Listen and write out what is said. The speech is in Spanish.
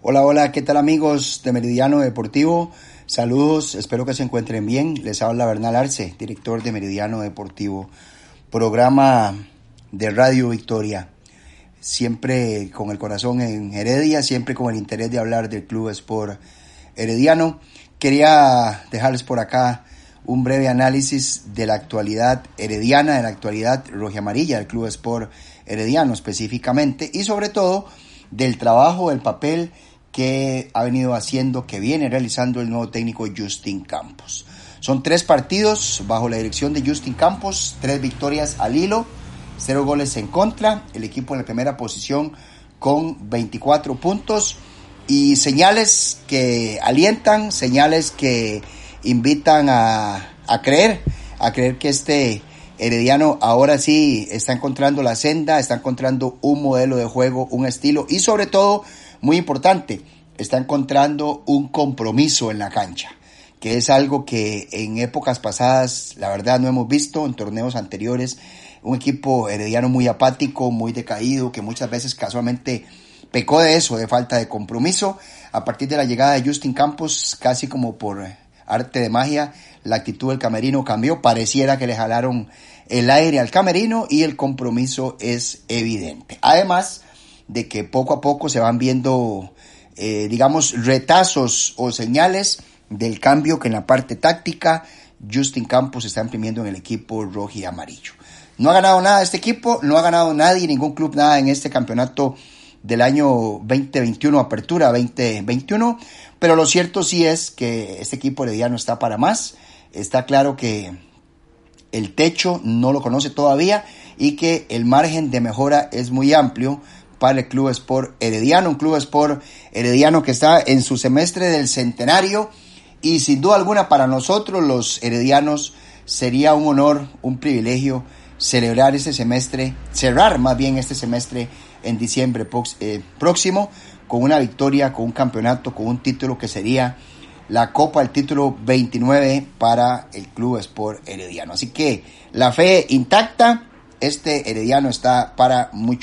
Hola, hola, ¿qué tal amigos de Meridiano Deportivo? Saludos, espero que se encuentren bien. Les habla Bernal Arce, director de Meridiano Deportivo, programa de Radio Victoria. Siempre con el corazón en Heredia, siempre con el interés de hablar del Club Sport Herediano. Quería dejarles por acá un breve análisis de la actualidad herediana, de la actualidad roja amarilla del Club Sport Herediano específicamente y sobre todo del trabajo, del papel que ha venido haciendo, que viene realizando el nuevo técnico Justin Campos. Son tres partidos bajo la dirección de Justin Campos, tres victorias al hilo, cero goles en contra, el equipo en la primera posición con 24 puntos y señales que alientan, señales que invitan a, a creer, a creer que este Herediano ahora sí está encontrando la senda, está encontrando un modelo de juego, un estilo y sobre todo muy importante, está encontrando un compromiso en la cancha, que es algo que en épocas pasadas, la verdad, no hemos visto en torneos anteriores. Un equipo herediano muy apático, muy decaído, que muchas veces casualmente pecó de eso, de falta de compromiso. A partir de la llegada de Justin Campos, casi como por arte de magia, la actitud del camerino cambió, pareciera que le jalaron el aire al camerino y el compromiso es evidente. Además, de que poco a poco se van viendo, eh, digamos, retazos o señales del cambio que en la parte táctica Justin Campos está imprimiendo en el equipo rojo y amarillo. No ha ganado nada este equipo, no ha ganado nadie, ningún club nada en este campeonato del año 2021, apertura 2021, pero lo cierto sí es que este equipo herediano está para más, está claro que el techo no lo conoce todavía y que el margen de mejora es muy amplio para el Club Sport Herediano, un Club Sport Herediano que está en su semestre del centenario y sin duda alguna para nosotros los heredianos sería un honor, un privilegio celebrar este semestre, cerrar más bien este semestre en diciembre eh, próximo con una victoria, con un campeonato, con un título que sería la Copa, el título 29 para el Club Sport Herediano. Así que la fe intacta, este Herediano está para mucho